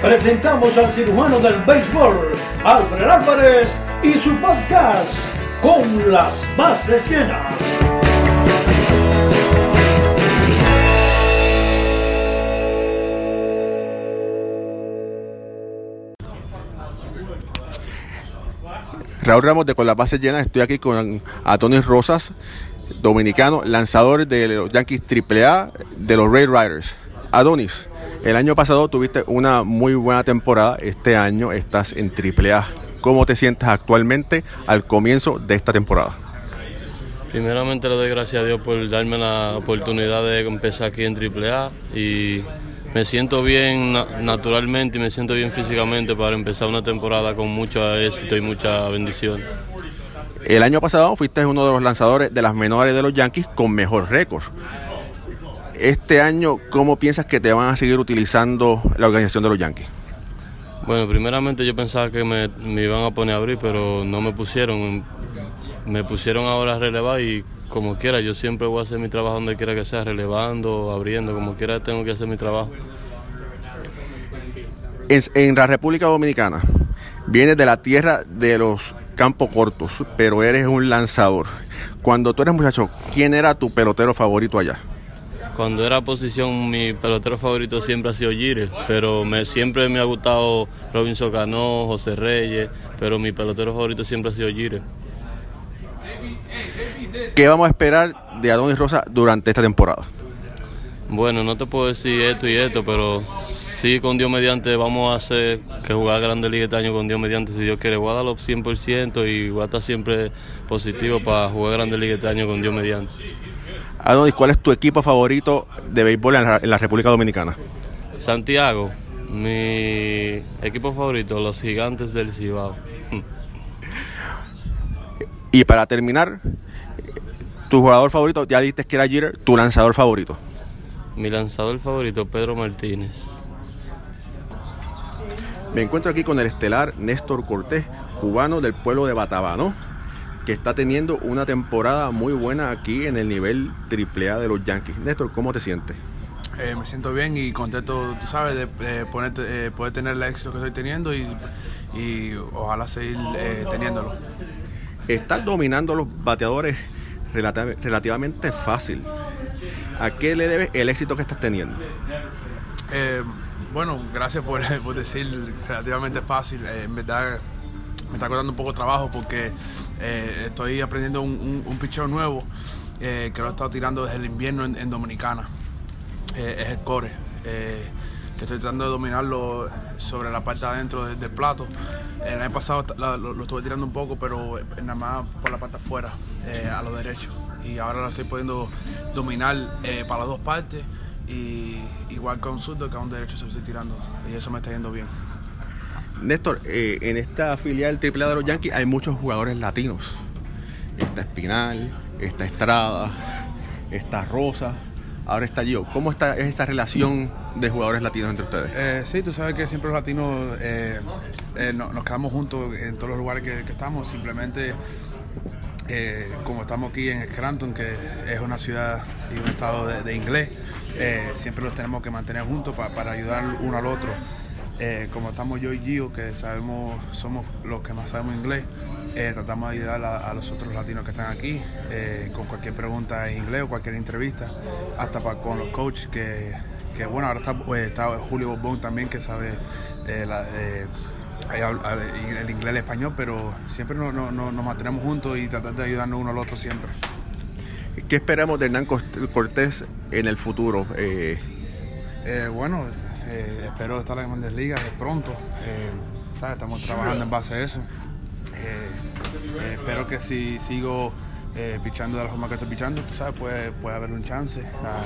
presentamos al cirujano del béisbol, Alfred Álvarez, y su podcast, Con las bases llenas. Raúl Ramos de Con las bases llenas, estoy aquí con Antonio Rosas, dominicano, lanzador de los Yankees AAA de los Ray Riders. Adonis, el año pasado tuviste una muy buena temporada, este año estás en AAA. ¿Cómo te sientes actualmente al comienzo de esta temporada? Primeramente le doy gracias a Dios por darme la oportunidad de empezar aquí en AAA y me siento bien na- naturalmente y me siento bien físicamente para empezar una temporada con mucho éxito y mucha bendición. El año pasado fuiste uno de los lanzadores de las menores de los Yankees con mejor récord. Este año, ¿cómo piensas que te van a seguir utilizando la organización de los Yankees? Bueno, primeramente yo pensaba que me, me iban a poner a abrir, pero no me pusieron. Me pusieron ahora a relevar y como quiera, yo siempre voy a hacer mi trabajo donde quiera que sea, relevando, abriendo, como quiera tengo que hacer mi trabajo. En, en la República Dominicana, vienes de la tierra de los campos cortos, pero eres un lanzador. Cuando tú eres muchacho, ¿quién era tu pelotero favorito allá? Cuando era posición, mi pelotero favorito siempre ha sido Jeter, pero me, siempre me ha gustado Robinson Cano, José Reyes, pero mi pelotero favorito siempre ha sido Jeter. ¿Qué vamos a esperar de Adonis Rosa durante esta temporada? Bueno, no te puedo decir esto y esto, pero sí con Dios mediante vamos a hacer que jugar Grande Liga este año con Dios mediante, si Dios quiere, voy a darlo 100% y voy a estar siempre positivo para jugar Grande Liga este año con Dios mediante. Adonis, ¿cuál es tu equipo favorito de béisbol en la, en la República Dominicana? Santiago, mi equipo favorito, los Gigantes del Cibao. Y para terminar, tu jugador favorito, ya dijiste que era Jeter, tu lanzador favorito. Mi lanzador favorito, Pedro Martínez. Me encuentro aquí con el estelar Néstor Cortés, cubano del pueblo de Batabano, que está teniendo una temporada muy buena aquí en el nivel AAA de los Yankees. Néstor, ¿cómo te sientes? Eh, me siento bien y contento, tú sabes, de eh, ponerte- eh, poder tener el éxito que estoy teniendo y, y ojalá seguir eh, teniéndolo. Estás dominando los bateadores relati- relativamente fácil. ¿A qué le debes el éxito que estás teniendo? Eh, bueno, gracias por, por decir relativamente fácil. En verdad me está costando un poco de trabajo porque eh, estoy aprendiendo un, un, picheo nuevo eh, que lo he estado tirando desde el invierno en, Dominicana. Eh, es el core. que estoy tratando de dominarlo sobre la parte de adentro del, plato. El año pasado lo, estuve tirando un poco, pero nada más por la parte afuera, a lo derecho. Y ahora lo estoy pudiendo dominar para las dos partes. Y igual con un zurdo que a un derecho se lo estoy tirando. Y eso me está yendo bien. Néstor, eh, en esta filial AAA de los Yankees hay muchos jugadores latinos. Está Espinal, está Estrada, está Rosa, ahora está Gio. ¿Cómo está esa relación de jugadores latinos entre ustedes? Eh, sí, tú sabes que siempre los latinos eh, eh, no- nos quedamos juntos en todos los lugares que, estamos. Simplemente, como estamos aquí en Scranton, que es una ciudad y un estado de, inglés, siempre los tenemos que mantener juntos pa- para ayudar uno al otro. Eh, como estamos yo y Gio, que sabemos, somos los que más sabemos inglés, eh, tratamos de ayudar a, a los otros latinos que están aquí eh, con cualquier pregunta en inglés o cualquier entrevista, hasta pa- con los coaches que, que, bueno, ahora está, pues, está Julio Bombón también, que sabe la- el inglés y el español, pero siempre no- no- no- nos mantenemos juntos y tratar de ayudarnos uno al otro siempre. ¿Qué esperamos de Hernán Cort- Cortés en el futuro? Eh, bueno, eh, espero estar en Grandes Ligas de pronto. Eh, ¿sabes? Estamos trabajando en base a eso. Eh, eh, espero que si sigo eh, pichando de la forma que estoy pichando, tú sabes, puede, puede haber un chance ah,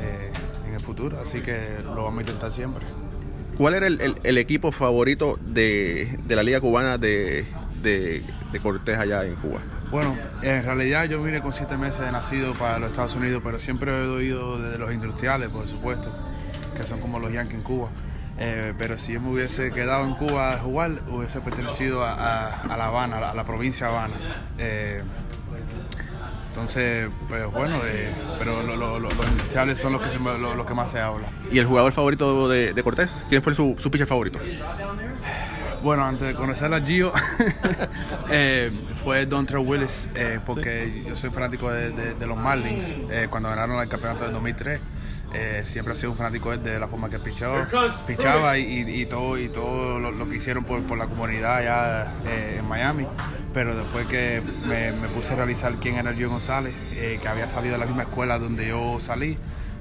eh, en el futuro. Así que lo vamos a intentar siempre. ¿Cuál era el, el- el equipo favorito de, de la Liga Cubana de, de- de Cortés allá en Cuba? Bueno, en realidad yo vine con siete meses de nacido para los Estados Unidos, pero siempre he oído desde los industriales, por supuesto, que son como los Yankees en Cuba. Eh, pero si yo me hubiese quedado en Cuba a jugar, hubiese pertenecido a, a- La Habana, a la, provincia de Habana. Eh, entonces, pues bueno, eh, pero lo- lo- lo- los industriales son los que, se me- lo, lo que más se habla. ¿Y el jugador favorito de, de Cortés? ¿Quién fue su, su pitcher favorito? Bueno, antes de conocer a Gio, eh, fue Dontre Willis, eh, porque yo soy fanático de, de- de los Marlins. Eh, cuando ganaron el campeonato del 2003, eh, siempre he sido un fanático de, la forma que pichaba, pichaba y, y- y todo, y todo lo, lo que hicieron por, por la comunidad allá en Miami. Pero después que me, me puse a realizar quién era Gio González, que había salido de la misma escuela donde yo salí,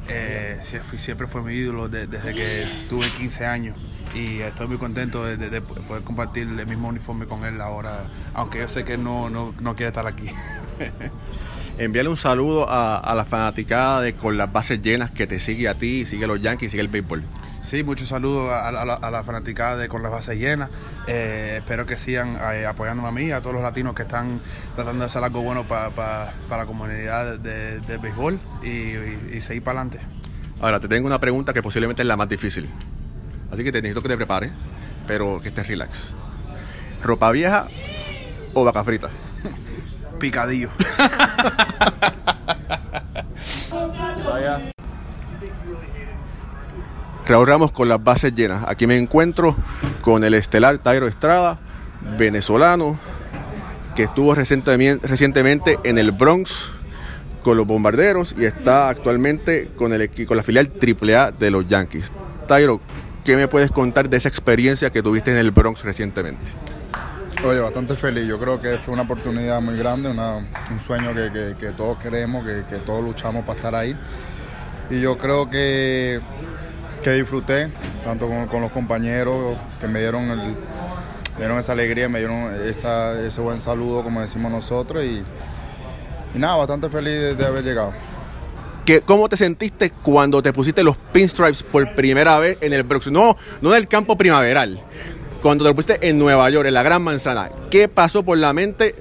sie- siempre fue mi ídolo de- desde que tuve 15 años y estoy muy contento de, de- de poder compartir el mismo uniforme con él ahora, aunque yo sé que no, no, no quiere estar aquí. Envíale un saludo a, a la fanaticada de Con las Bases Llenas que te sigue a ti, sigue a los Yankees, sigue el béisbol. Sí, muchos saludos a, a la, a la fanaticada de Con las Bases Llenas. Eh, espero que sigan eh, apoyándome a mí a todos los latinos que están tratando de hacer algo bueno pa- pa- para la comunidad de, de béisbol y, y- y seguir para adelante. Ahora, te tengo una pregunta que posiblemente es la más difícil. Así que te necesito que te prepares, pero que estés relax. ¿Ropa vieja o vaca frita? Picadillo. Raúl Ramos con las bases llenas. Aquí me encuentro con el estelar Tairo Estrada, venezolano, que estuvo recientemente, en el Bronx con los bombarderos y está actualmente con, el, con la filial AAA de los Yankees. Tairo, ¿qué me puedes contar de esa experiencia que tuviste en el Bronx recientemente? Oye, bastante feliz. Yo creo que fue una oportunidad muy grande, un sueño que, todos queremos, que, todos luchamos para estar ahí. Y yo creo que, que disfruté, tanto con, los compañeros que me dieron, dieron esa alegría, me dieron ese buen saludo, como decimos nosotros. Y, nada, bastante feliz de haber llegado. ¿Qué, ¿Cómo te sentiste cuando te pusiste los pinstripes por primera vez en el Bronx? No, no en el campo primaveral. Cuando te lo pusiste en Nueva York, en la Gran Manzana. ¿Qué pasó por la mente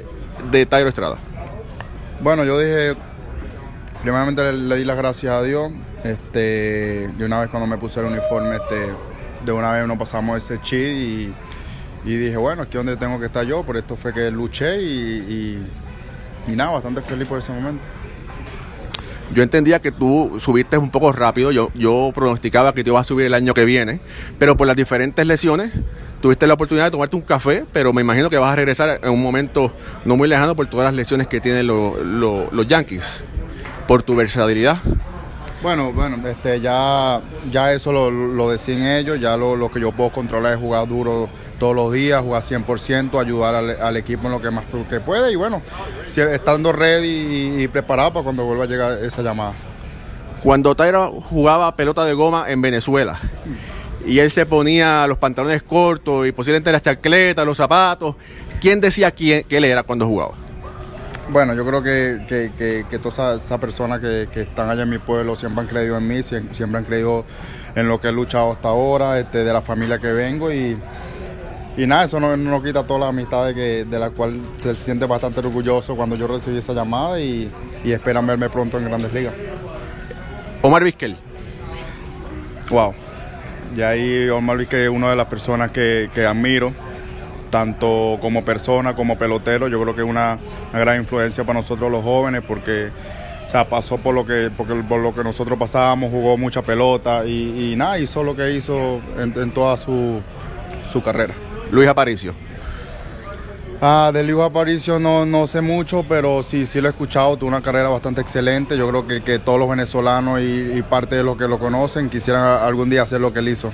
de Tairo Estrada? Bueno, yo dije, primeramente le, di las gracias a Dios. Este, de una vez cuando me puse el uniforme, este, de una vez nos pasamos ese chip y, dije, bueno, aquí es donde tengo que estar yo. Por esto fue que luché y, y nada, bastante feliz por ese momento. Yo entendía que tú subiste un poco rápido, yo, yo pronosticaba que te ibas a subir el año que viene, pero por las diferentes lesiones tuviste la oportunidad de tomarte un café, pero me imagino que vas a regresar en un momento no muy lejano por todas las lesiones que tienen lo- lo- los Yankees, por tu versatilidad. Bueno, bueno, este, ya, ya eso lo, lo decían ellos, ya lo, lo que yo puedo controlar es jugar duro todos los días, jugar 100%, ayudar al, al equipo en lo que más que puede y bueno, estando ready y, y preparado para cuando vuelva a llegar esa llamada. Cuando Tairo jugaba pelota de goma en Venezuela y él se ponía los pantalones cortos y posiblemente las chancletas, los zapatos, ¿quién decía quién, que él era cuando jugaba? Bueno, yo creo que, que, que, que todas esas personas que, que están allá en mi pueblo siempre han creído en mí, siem- siempre han creído en lo que he luchado hasta ahora, este, de la familia que vengo y, y nada, eso no, no quita toda la amistad de, que, de la cual se siente bastante orgulloso cuando yo recibí esa llamada y, y esperan verme pronto en Grandes Ligas. Omar Vizquel. Wow. Y ahí Omar Vizquel es una de las personas que, que admiro, tanto como persona como pelotero. Yo creo que es una, una gran influencia para nosotros los jóvenes porque o sea, pasó por lo, que, porque, por lo que nosotros pasábamos, jugó mucha pelota y, y nada, hizo lo que hizo en, en toda su, su carrera. Luis Aparicio. Ah, de Luis Aparicio no, no sé mucho, pero sí, sí lo he escuchado. Tuvo una carrera bastante excelente. Yo creo que, que todos los venezolanos y, y, parte de los que lo conocen quisieran algún día hacer lo que él hizo.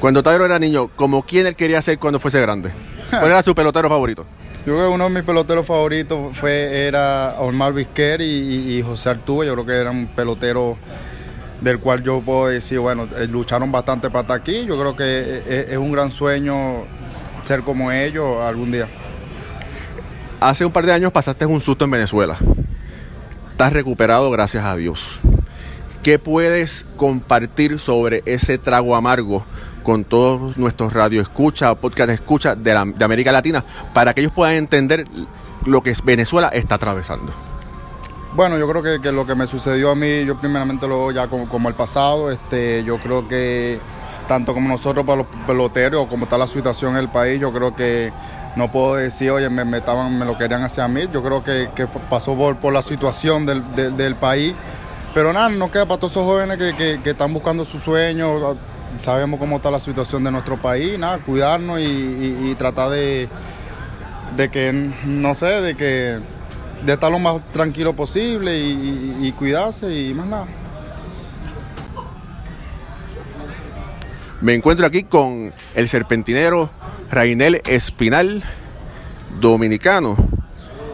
Cuando Tairo era niño, ¿como quién él quería ser cuando fuese grande? ¿Cuál era su pelotero favorito? Yo creo que uno de mis peloteros favoritos fue, era Omar Vizquer y, y, José Artúa. Yo creo que eran peloteros del cual yo puedo decir, bueno, eh, lucharon bastante para estar aquí. Yo creo que es, es un gran sueño ser como ellos algún día. Hace un par de años pasaste un susto en Venezuela. Estás recuperado, gracias a Dios. ¿Qué puedes compartir sobre ese trago amargo con todos nuestros radioescuchas o podcast escucha de, la, de América Latina para que ellos puedan entender lo que Venezuela está atravesando? Bueno, yo creo que, que, lo que me sucedió a mí, yo primeramente lo veo ya como, como, el pasado. Este, yo creo que tanto como nosotros para los peloteros, como está la situación en el país, yo creo que no puedo decir, oye, me, estaban, me lo querían hacer a mí. Yo creo que, pasó por, por, la situación del, del, país. Pero nada, no queda para todos esos jóvenes que, que, están buscando sus sueños. Sabemos cómo está la situación de nuestro país. Nada, cuidarnos y, y, tratar de, de que, no sé, de que de estar lo más tranquilo posible y cuidarse y más nada. Me encuentro aquí con el serpentinero Rainel Espinal, dominicano.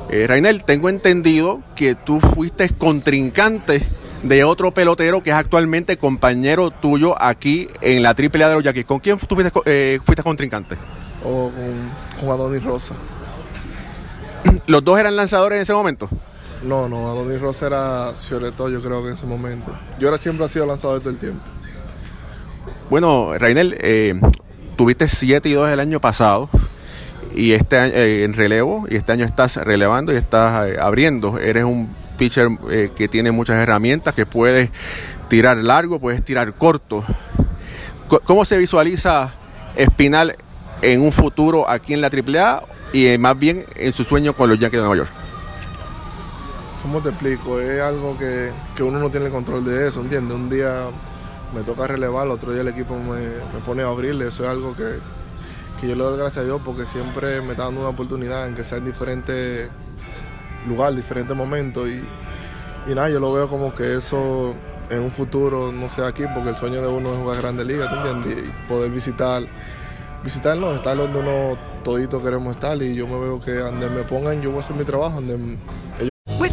Eh, Rainel, tengo entendido que tú fuiste contrincante de otro pelotero que es actualmente compañero tuyo aquí en la AAA de los Yaquis. ¿Con quién tú fuiste, eh, fuiste contrincante? O con, con Adonis Rosa. ¿Los dos eran lanzadores en ese momento? No, no, Adonis Rosa era todo, yo creo que en ese momento. Yo era siempre ha sido lanzador todo el tiempo. Bueno, Rainel, eh, tuviste 7 y 2 el año pasado y este año eh, en relevo y este año estás relevando y estás eh, abriendo. Eres un pitcher eh, que tiene muchas herramientas, que puedes tirar largo, puedes tirar corto. ¿Cómo se visualiza Espinal en un futuro aquí en la AAA y eh, más bien en su sueño con los Yankees de Nueva York? ¿Cómo te explico? Es algo que, que uno no tiene control de eso, ¿entiendes? Un día me toca relevar, el otro día el equipo me, pone a abrirle, eso es algo que, que, yo le doy gracias a Dios porque siempre me está dando una oportunidad en que sea en diferentes lugares, diferentes momentos y, y nada, yo lo veo como que eso en un futuro no sea aquí porque el sueño de uno es jugar Grande Liga, ¿tú entiendes? Y poder visitar, visitarnos, estar donde uno todito queremos estar y yo me veo que donde me pongan yo voy a hacer mi trabajo, donde ellos